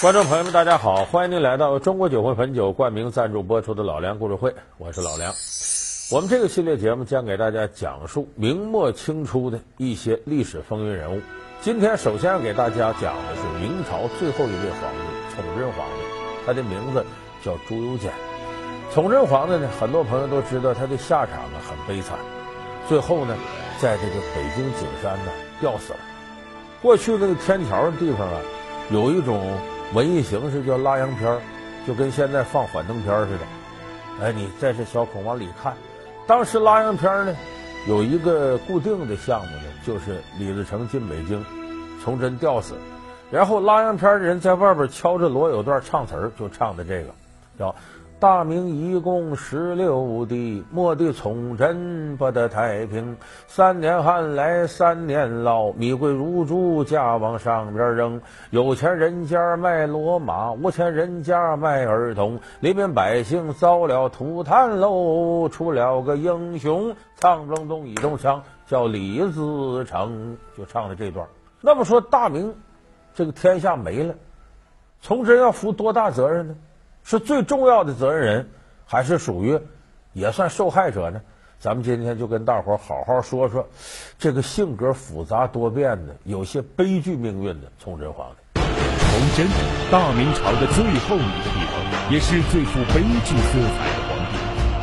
观众朋友们，大家好，欢迎您来到中国酒会汾酒冠名赞助播出的《老梁故事会》，我是老梁。我们这个系列节目将给大家讲述明末清初的一些历史风云人物。今天首先要给大家讲的是明朝最后一位皇帝崇祯皇帝，他的名字叫朱由检。崇祯皇帝呢，很多朋友都知道他的下场啊很悲惨，最后呢，在这个北京景山呢吊死了。过去那个天桥的地方啊，有一种。文艺形式叫拉洋片儿，就跟现在放幻灯片似的。哎，你在这小孔往里看。当时拉洋片呢，有一个固定的项目呢，就是李自成进北京，崇祯吊死，然后拉洋片的人在外边敲着锣有段唱词儿，就唱的这个，叫。大明一共十六帝，末帝崇祯不得太平。三年旱来三年涝，米贵如珠，价往上边扔。有钱人家卖骡马，无钱人家卖儿童。黎民百姓遭了涂炭喽，出了个英雄，唱不隆咚一中枪，叫李自成，就唱的这段。那么说大明这个天下没了，崇祯要负多大责任呢？是最重要的责任人，还是属于也算受害者呢？咱们今天就跟大伙儿好好说说这个性格复杂多变的、有些悲剧命运的崇祯皇帝。崇祯，大明朝的最后一个帝王，也是最富悲剧色彩的皇帝。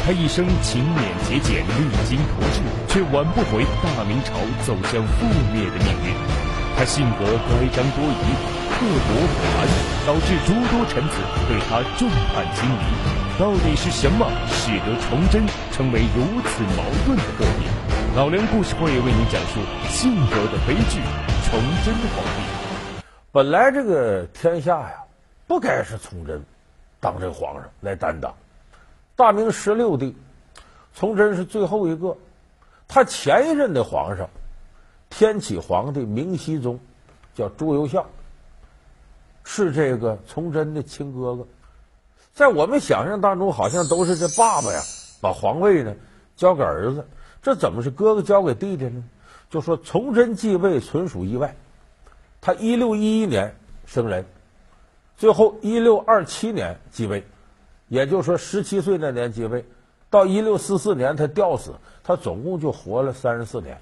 他一生勤勉节俭、励精图治，却挽不回大明朝走向覆灭的命运。他性格乖张多疑。刻薄不寒，导致诸多臣子对他众叛亲离。到底是什么使得崇祯成为如此矛盾的个体？老梁故事会为您讲述性格的悲剧——崇祯皇帝。本来这个天下呀，不该是崇祯当这皇上来担当。大明十六帝，崇祯是最后一个。他前一任的皇上，天启皇帝明熹宗，叫朱由校。是这个崇祯的亲哥哥，在我们想象当中，好像都是这爸爸呀把皇位呢交给儿子，这怎么是哥哥交给弟弟呢？就说崇祯继位纯属意外，他一六一一年生人，最后一六二七年继位，也就是说十七岁那年继位，到一六四四年他吊死，他总共就活了三十四年。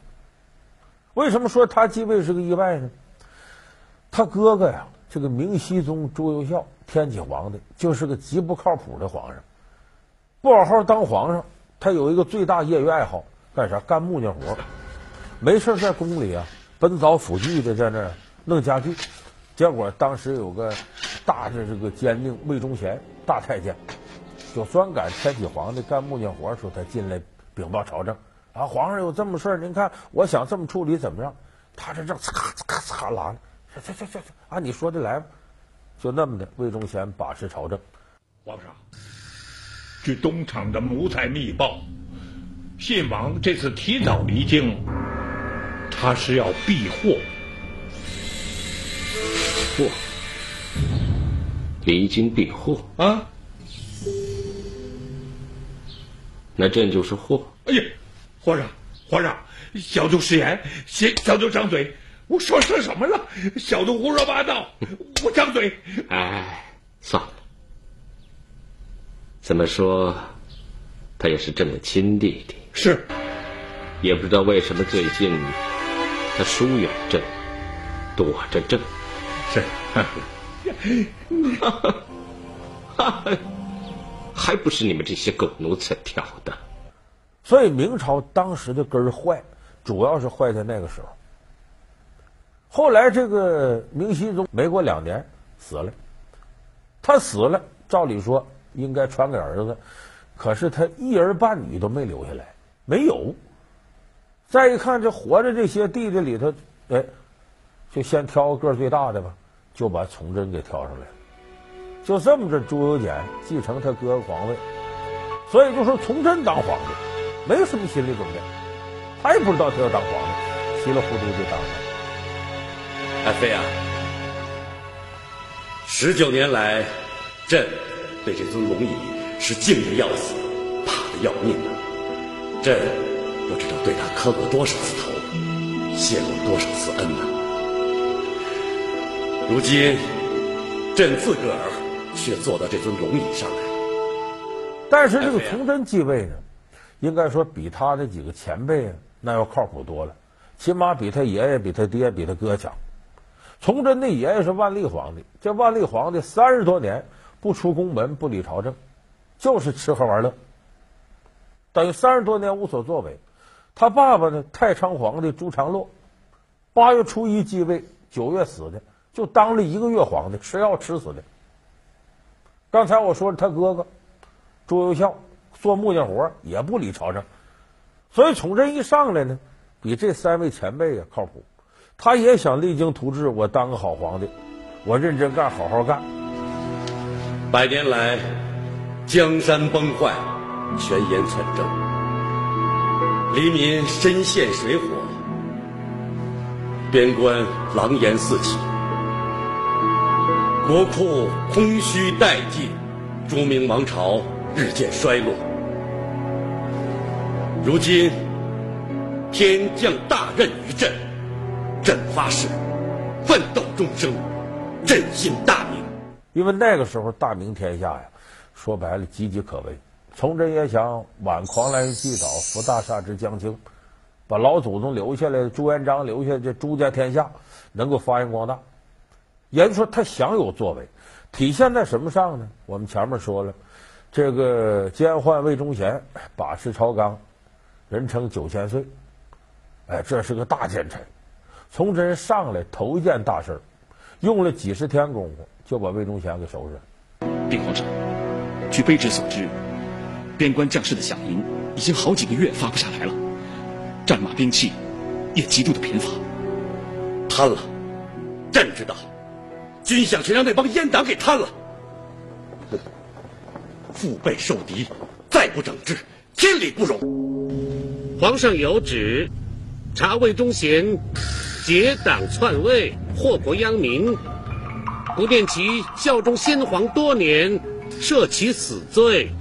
为什么说他继位是个意外呢？他哥哥呀。这个明熹宗朱由校，天启皇帝就是个极不靠谱的皇上，不好好当皇上。他有一个最大业余爱好，干啥？干木匠活。没事在宫里啊，奔凿斧锯的在那弄家具。结果当时有个大的这个监令魏忠贤大太监，就专赶天启皇帝干木匠活时候，他进来禀报朝政啊，皇上有这么事儿，您看我想这么处理怎么样？他这正咔嚓咔嚓拉呢。这这这这，按你说的来吧，就那么的。魏忠贤把持朝政。皇上，据东厂的奴才密报，信王这次提早离京，他是要避祸。祸？离京避祸？啊？那朕就是祸？哎呀，皇上，皇上，小徒失言，小小徒张嘴。我说说什么了？小徒胡说八道，我张嘴。哎，算了。怎么说，他也是朕的亲弟弟。是。也不知道为什么最近他疏远朕，躲着朕。是。还不是你们这些狗奴才挑的。所以明朝当时的根儿坏，主要是坏在那个时候。后来这个明熹宗没过两年死了，他死了，照理说应该传给儿子，可是他一儿半女都没留下来，没有。再一看这活着这些弟弟里头，哎，就先挑个个最大的吧，就把崇祯给挑上来了。就这么着，朱由检继承他哥哥皇位，所以就说崇祯当皇帝，没有什么心理准备，他也不知道他要当皇帝，稀里糊涂就当了。爱妃啊，十九年来，朕对这尊龙椅是敬的要死，怕的要命啊！朕不知道对他磕过多少次头，谢过多少次恩呐。如今朕自个儿却坐到这尊龙椅上来了。但是这个崇祯继位呢，应该说比他的几个前辈，那要靠谱多了，起码比他爷爷、比他爹、比他哥强。崇祯的爷爷是万历皇帝，这万历皇帝三十多年不出宫门、不理朝政，就是吃喝玩乐，等于三十多年无所作为。他爸爸呢，太昌皇帝朱常洛，八月初一继位，九月死的，就当了一个月皇帝，吃药吃死的。刚才我说他哥哥朱由校做木匠活也不理朝政，所以崇祯一上来呢，比这三位前辈啊靠谱。他也想励精图治，我当个好皇帝，我认真干，好好干。百年来，江山崩坏，权言惨争，黎民深陷水火，边关狼烟四起，国库空虚殆尽，朱明王朝日渐衰落。如今，天降大任于朕。朕发誓，奋斗终生，振兴大明。因为那个时候大明天下呀，说白了岌岌可危。崇祯也想挽狂澜于既倒，扶大厦之将倾，把老祖宗留下来的朱元璋留下这朱家天下能够发扬光大。也就是说，他想有作为，体现在什么上呢？我们前面说了，这个监宦魏忠贤把持朝纲，人称九千岁，哎，这是个大奸臣。崇祯上来头一件大事儿用了几十天功夫就把魏忠贤给收拾了。禀皇上，据卑职所知，边关将士的饷银已经好几个月发不下来了，战马兵器也极度的贫乏。贪了，朕知道，军饷全让那帮阉党给贪了。腹背受敌，再不整治，天理不容。皇上有旨，查魏忠贤。结党篡位，祸国殃民，不念其效忠先皇多年，赦其死罪，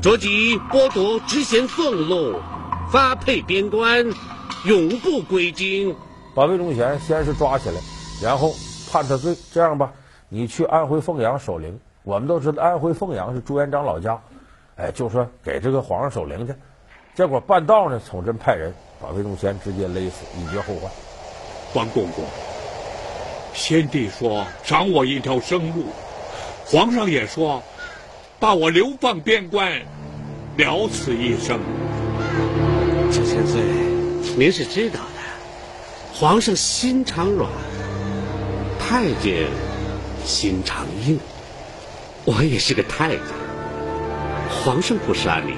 着即剥夺职衔俸禄，发配边关，永不归京。把魏忠贤先是抓起来，然后判他罪。这样吧，你去安徽凤阳守灵。我们都知道安徽凤阳是朱元璋老家，哎，就说给这个皇上守灵去。结果半道呢，崇祯派人把魏忠贤直接勒死，以绝后患。关公公，先帝说赏我一条生路，皇上也说把我流放边关，了此一生。九千岁，您是知道的，皇上心肠软，太监心肠硬。我也是个太监，皇上不杀你，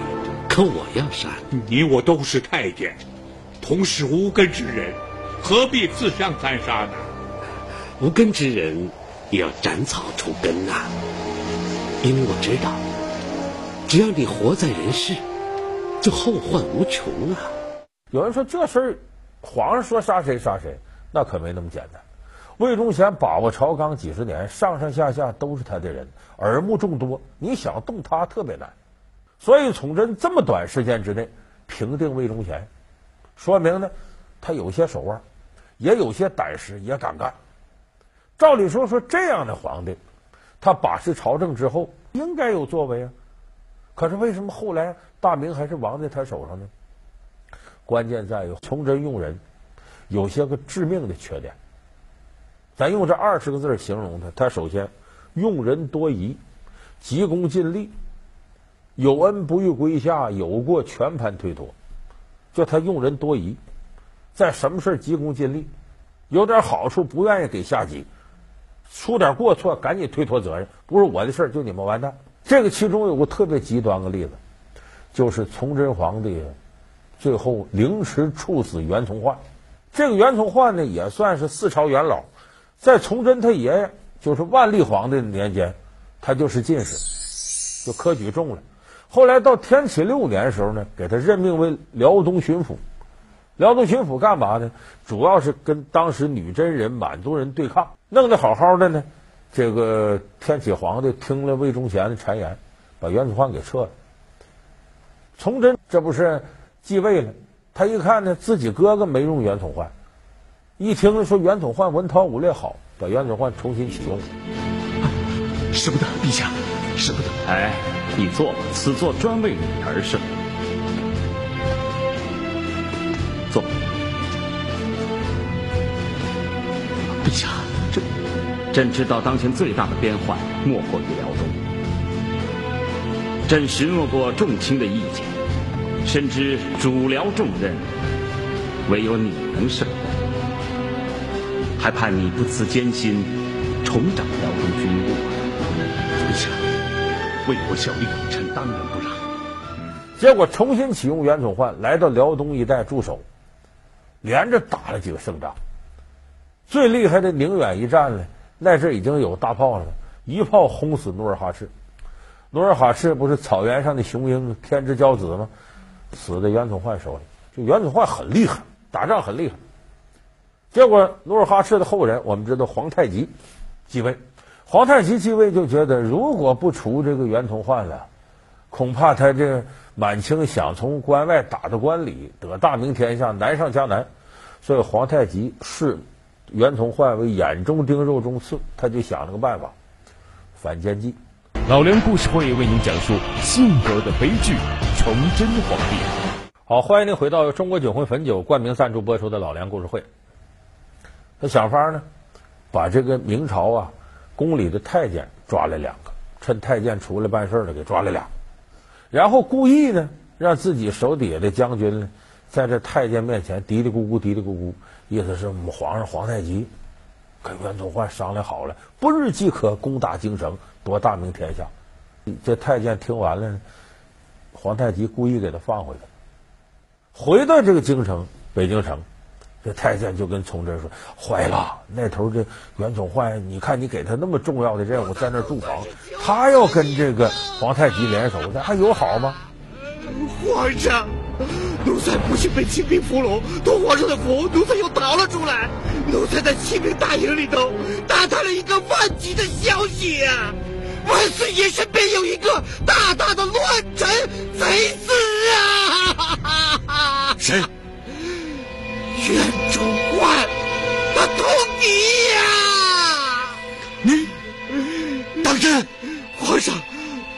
可我要杀你。你我都是太监，同是无根之人。何必自相残杀呢？无根之人也要斩草除根呐！因为我知道，只要你活在人世，就后患无穷啊！有人说这事儿，皇上说杀谁杀谁，那可没那么简单。魏忠贤把握朝纲几十年，上上下下都是他的人，耳目众多，你想动他特别难。所以崇祯这么短时间之内平定魏忠贤，说明呢，他有些手腕。也有些胆识，也敢干。照理说，说这样的皇帝，他把持朝政之后，应该有作为啊。可是为什么后来大明还是亡在他手上呢？关键在于崇祯用人有些个致命的缺点。咱用这二十个字形容他：他首先用人多疑，急功近利，有恩不欲归下，有过全盘推脱。就他用人多疑。在什么事急功近利，有点好处不愿意给下级，出点过错赶紧推脱责任，不是我的事儿就你们完蛋。这个其中有个特别极端的例子，就是崇祯皇帝最后凌迟处死袁崇焕。这个袁崇焕呢也算是四朝元老，在崇祯他爷爷就是万历皇帝的年间，他就是进士，就科举中了。后来到天启六年的时候呢，给他任命为辽东巡抚。辽东巡抚干嘛呢？主要是跟当时女真人、满族人对抗，弄得好好的呢。这个天启皇帝听了魏忠贤的谗言，把袁崇焕给撤了。崇祯这不是继位了？他一看呢，自己哥哥没用袁崇焕，一听说袁崇焕文韬武略好，把袁崇焕重新启用。使不得，陛下，使不得。哎，你坐吧，此座专为你而设。坐。陛下，这朕知道当前最大的边患莫过于辽东。朕询问过众卿的意见，深知主辽重任，唯有你能胜任。还盼你不辞艰辛，重掌辽东军务。陛下，为国效力，臣当仁不让。结果重新启用袁崇焕来到辽东一带驻守，连着打了几个胜仗。最厉害的宁远一战呢，那阵已经有大炮了，一炮轰死努尔哈赤。努尔哈赤不是草原上的雄鹰天之骄子吗？死在袁崇焕手里。就袁崇焕很厉害，打仗很厉害。结果努尔哈赤的后人，我们知道皇太极继位。皇太极继位就觉得，如果不除这个袁崇焕了，恐怕他这满清想从关外打到关里，得大明天下，难上加难。所以皇太极视袁崇焕为眼中钉、肉中刺，他就想了个办法，反间计。老梁故事会为您讲述性格的悲剧——崇祯皇帝。好，欢迎您回到中国酒魂汾酒冠名赞助播出的老梁故事会。他想法呢，把这个明朝啊宫里的太监抓来两个，趁太监出来办事了，给抓来俩，然后故意呢让自己手底下的将军呢，在这太监面前嘀嘀咕咕、嘀嘀咕咕，意思是我们皇上皇太极跟袁崇焕商量好了，不日即可攻打京城，夺大明天下。这太监听完了，皇太极故意给他放回来，回到这个京城北京城。这太监就跟崇祯说：“坏了，那头这袁崇焕，你看你给他那么重要的任务，在那驻防，他要跟这个皇太极联手，那还有好吗？”皇上，奴才不幸被清兵俘虏，托皇上的福，奴才又逃了出来。奴才在清兵大营里头打探了一个万急的消息啊！万岁爷身边有一个大大的乱臣贼子啊！谁？袁崇焕，他通敌呀！你当真？皇上，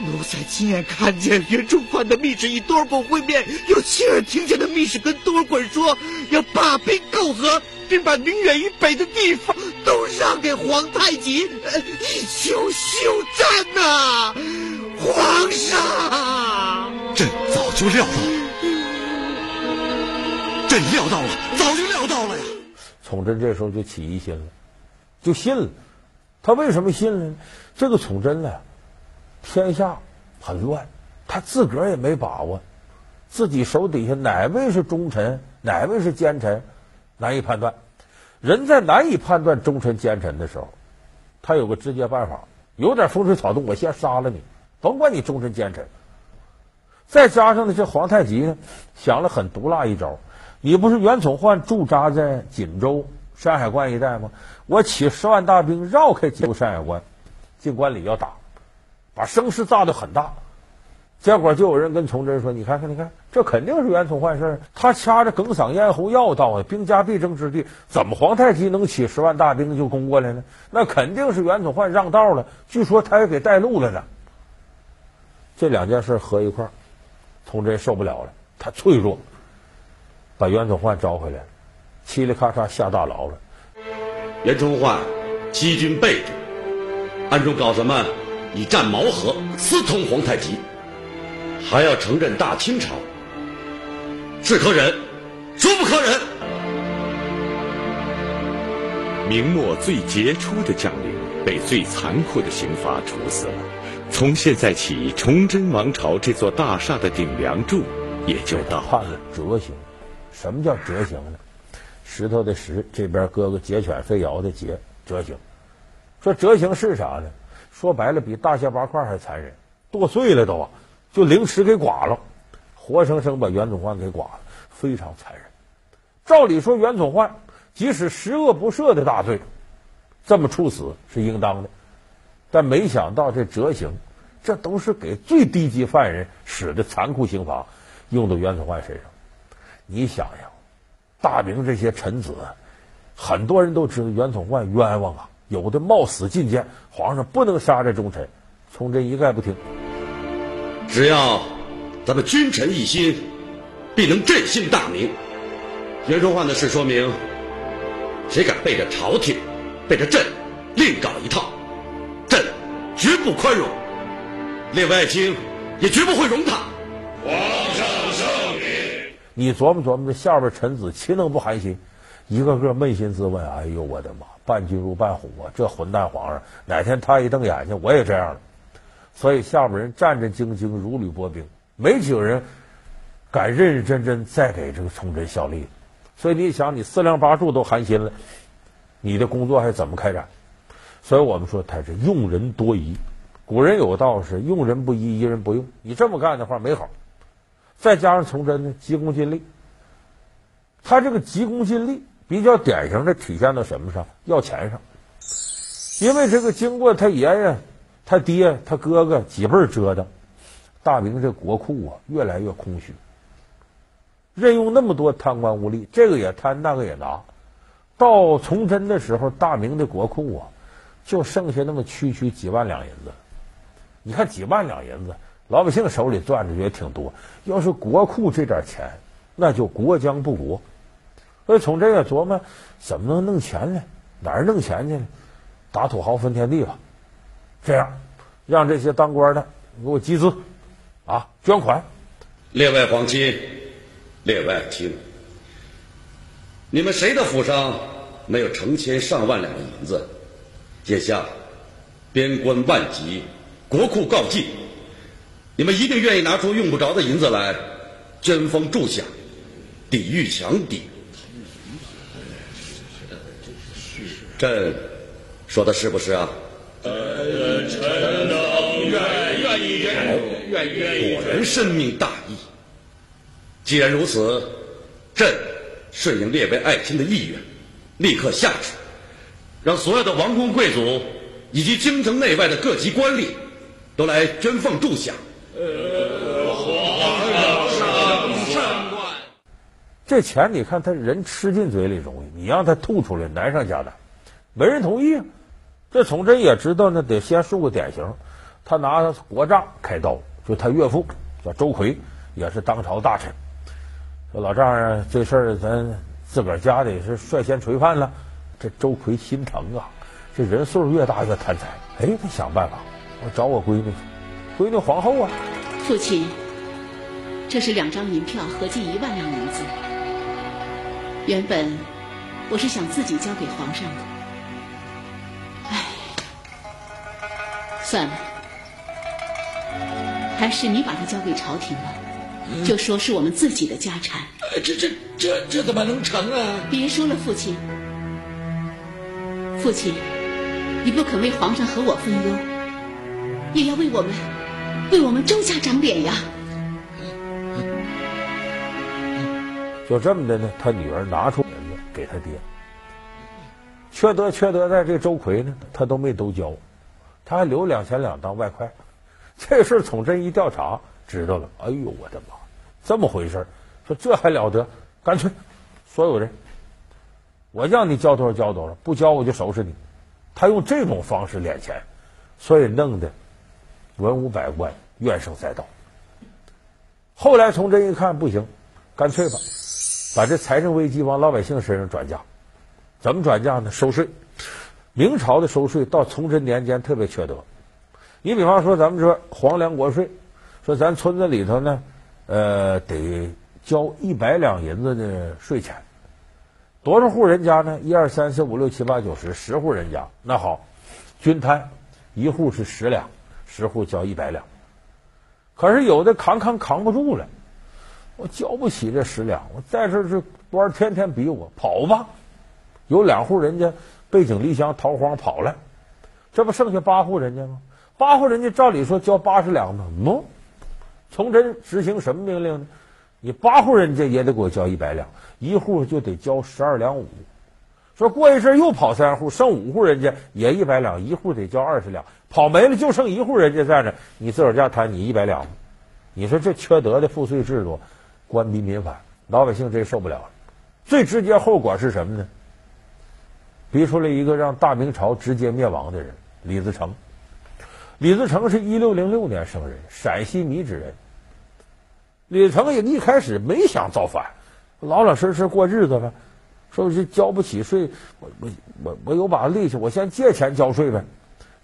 奴才亲眼看见袁崇焕的密使与多尔衮会面，又亲耳听见的密使跟多尔衮说要罢兵媾和，并把宁远以北的地方都让给皇太极，以求休战呐！皇上，朕早就料到。朕料到了，早就料到了呀！崇祯这时候就起疑心了，就信了。他为什么信了呢？这个崇祯呢，天下很乱，他自个儿也没把握，自己手底下哪位是忠臣，哪位是奸臣，难以判断。人在难以判断忠臣奸臣的时候，他有个直接办法：有点风吹草动，我先杀了你，甭管你忠臣奸臣。再加上呢，这皇太极呢，想了很毒辣一招。你不是袁崇焕驻扎在锦州山海关一带吗？我起十万大兵绕开锦州山海关，进关里要打，把声势炸得很大。结果就有人跟崇祯说：“你看看，你看，这肯定是袁崇焕事儿。他掐着哽嗓咽喉要到啊，兵家必争之地，怎么皇太极能起十万大兵就攻过来呢？那肯定是袁崇焕让道了。据说他也给带路了呢。这两件事合一块儿，崇祯受不了了，他脆弱。”把袁崇焕招回来了，嘁哩咔嚓下大牢了。袁崇焕欺君背主，暗中搞什么？以战毛和，私通皇太极，还要承认大清朝，是可忍，孰不可忍？明末最杰出的将领被最残酷的刑罚处死了。从现在起，崇祯王朝这座大厦的顶梁柱也就到判了折刑。什么叫折刑呢？石头的石这边搁个截犬飞摇的截，折刑。说折刑是啥呢？说白了比大卸八块还残忍，剁碎了都啊，就凌迟给剐了，活生生把袁崇焕给剐了，非常残忍。照理说袁崇焕即使十恶不赦的大罪，这么处死是应当的，但没想到这折刑，这都是给最低级犯人使的残酷刑罚，用到袁崇焕身上。你想想，大明这些臣子，很多人都知道袁崇焕冤枉啊，有的冒死进谏，皇上不能杀这忠臣。崇祯一概不听。只要咱们君臣一心，必能振兴大明。袁崇焕的事说明，谁敢背着朝廷、背着朕另搞一套，朕绝不宽容。列位爱卿也绝不会容他。皇上圣明。你琢磨琢磨，这下边臣子岂能不寒心？一个个扪心自问：哎呦，我的妈！伴君如伴虎啊！这混蛋皇上，哪天他一瞪眼睛，我也这样了。所以下边人战战兢兢，如履薄冰，没几个人敢认认真真再给这个崇祯效力。所以你想，你四梁八柱都寒心了，你的工作还怎么开展？所以我们说他是用人多疑。古人有道是“用人不疑，疑人不用”。你这么干的话没好。再加上崇祯呢，急功近利。他这个急功近利比较典型的体现到什么上？要钱上。因为这个经过他爷爷。他爹、他哥哥几辈折腾，大明这国库啊越来越空虚，任用那么多贪官污吏，这个也贪，那个也拿。到崇祯的时候，大明的国库啊就剩下那么区区几万两银子。你看几万两银子，老百姓手里攥着也挺多。要是国库这点钱，那就国将不国。所以从这也琢磨，怎么能弄钱呢？哪儿弄钱去呢？打土豪分田地吧。这样，让这些当官的给我集资，啊，捐款。列外皇亲，列位爱卿，你们谁的府上没有成千上万两的银子？眼下边关万急，国库告尽，你们一定愿意拿出用不着的银子来捐封铸饷，抵御强敌。朕说的是不是啊？呃，臣等愿愿意，愿意，愿意。果然深明大义。既然如此，朕顺应列位爱卿的意愿，立刻下旨，让所有的王公贵族以及京城内外的各级官吏都来捐奉铸饷。呃，皇上善观。这钱你看，他人吃进嘴里容易，你让他吐出来难上加难，没人同意啊。这崇祯也知道，那得先树个典型。他拿国丈开刀，就他岳父叫周奎，也是当朝大臣。说老丈人，这事儿咱自个儿家里是率先垂范了。这周奎心疼啊，这人岁数越大越贪财。哎，他想办法，我找我闺女去，闺女皇后啊。父亲，这是两张银票，合计一万两银子。原本我是想自己交给皇上的。算了，还是你把它交给朝廷吧，就说是我们自己的家产。这这这这怎么能成啊？别说了，父亲，父亲，你不肯为皇上和我分忧，也要为我们，为我们周家长脸呀。就这么的呢，他女儿拿出银子给他爹，缺德缺德在这周奎呢，他都没都交。他还留两千两当外快，这事从这一调查知道了，哎呦我的妈，这么回事说这还了得？干脆所有人，我让你交多少交多少，不交我就收拾你。他用这种方式敛钱，所以弄得文武百官怨声载道。后来崇祯一看不行，干脆吧，把这财政危机往老百姓身上转嫁。怎么转嫁呢？收税。明朝的收税到崇祯年间特别缺德，你比方说咱们说皇粮国税，说咱村子里头呢，呃，得交一百两银子的税钱，多少户人家呢？一二三四五六七八九十，十户人家，那好，均摊，一户是十两，十户交一百两。可是有的扛扛扛不住了，我交不起这十两，我在这这官天天逼我跑吧，有两户人家。背井离乡逃荒跑了，这不剩下八户人家吗？八户人家照理说交八十两吗？不，崇祯执行什么命令呢？你八户人家也得给我交一百两，一户就得交十二两五。说过一阵又跑三户，剩五户人家也一百两，一户得交二十两。跑没了就剩一户人家在那，你自个儿家摊你一百两，你说这缺德的赋税制度，官逼民反，老百姓真受不了。最直接后果是什么呢？逼出来一个让大明朝直接灭亡的人——李自成。李自成是一六零六年生人，陕西米脂人。李自成也一开始没想造反，老老实实过日子呗。说是交不起税，我我我我有把力气，我先借钱交税呗，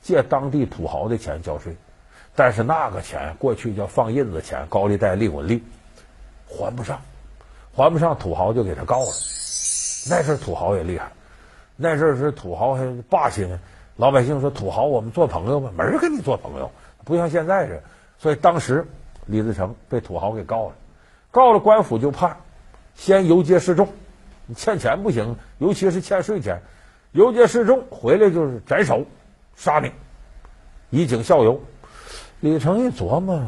借当地土豪的钱交税。但是那个钱过去叫放印子钱，高利贷、利滚利，还不上，还不上，土豪就给他告了。那阵土豪也厉害，那阵是土豪还霸气呢。老百姓说土豪，我们做朋友吧，没人跟你做朋友，不像现在这。所以当时李自成被土豪给告了，告了官府就判，先游街示众。你欠钱不行，尤其是欠税钱，游街示众回来就是斩首、杀你，以儆效尤。李成一琢磨，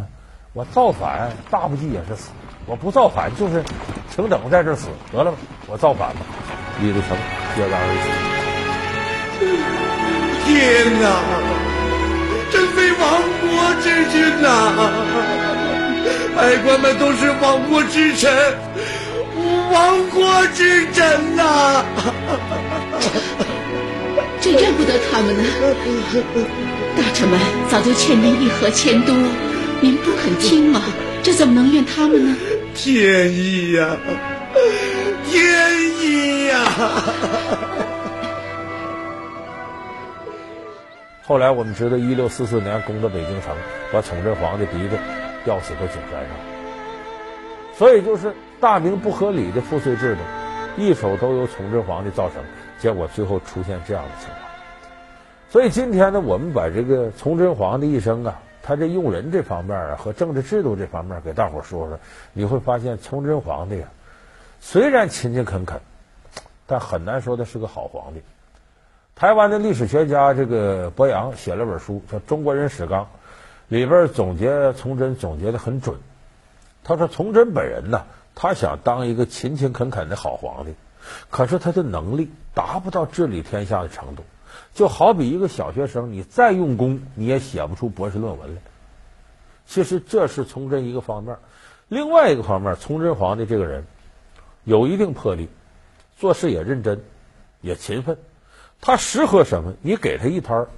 我造反大不济也是死，我不造反就是平等在这死得了吧，我造反吧。李自成接杆而起。天哪！真非亡国之君呐！百官们都是亡国之臣，亡国之臣呐！这认不得他们呢。大臣们早就劝您议和迁都，您不肯听吗？这怎么能怨他们呢？天意呀，天意呀！后来我们知道，一六四四年攻的北京城，把崇祯皇帝逼着吊死在井山上。所以就是大明不合理的赋税制度，一手都由崇祯皇帝造成，结果最后出现这样的情况。所以今天呢，我们把这个崇祯皇帝一生啊，他这用人这方面啊和政治制度这方面给大伙说说，你会发现崇祯皇帝啊，虽然勤勤恳恳，但很难说他是个好皇帝。台湾的历史学家这个博洋写了本书叫《中国人史纲》，里边总结崇祯总结的很准。他说崇祯本人呢，他想当一个勤勤恳恳的好皇帝，可是他的能力达不到治理天下的程度。就好比一个小学生，你再用功，你也写不出博士论文来。其实这是崇祯一个方面，另外一个方面，崇祯皇帝这个人有一定魄力，做事也认真，也勤奋。他适合什么？你给他一摊儿，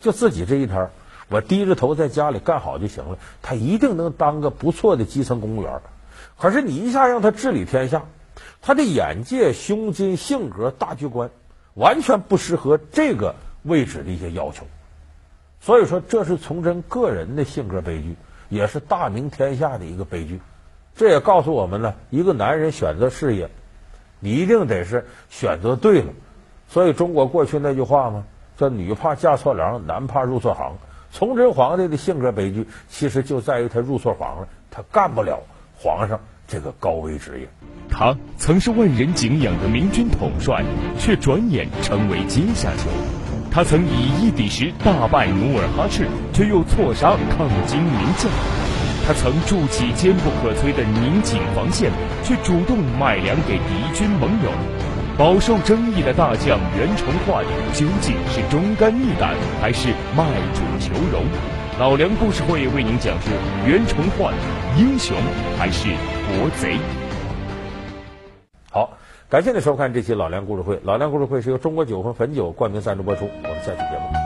就自己这一摊儿，我低着头在家里干好就行了。他一定能当个不错的基层公务员。可是你一下让他治理天下，他的眼界、胸襟、性格、大局观，完全不适合这个位置的一些要求。所以说，这是崇祯个人的性格悲剧，也是大明天下的一个悲剧。这也告诉我们呢，一个男人选择事业，你一定得是选择对了。所以中国过去那句话吗？叫“女怕嫁错郎，男怕入错行”。崇祯皇帝的性格悲剧，其实就在于他入错行了，他干不了皇上这个高危职业。他曾是万人敬仰的明军统帅，却转眼成为阶下囚。他曾以一敌十，大败努尔哈赤，却又错杀抗金名将。他曾筑起坚不可摧的宁锦防线，却主动卖粮给敌军盟友。饱受争议的大将袁崇焕究竟是忠肝义胆还是卖主求荣？老梁故事会为您讲述袁崇焕英雄还是国贼？好，感谢您收看这期老梁故事会。老梁故事会是由中国酒和汾酒冠名赞助播出。我们下期节目。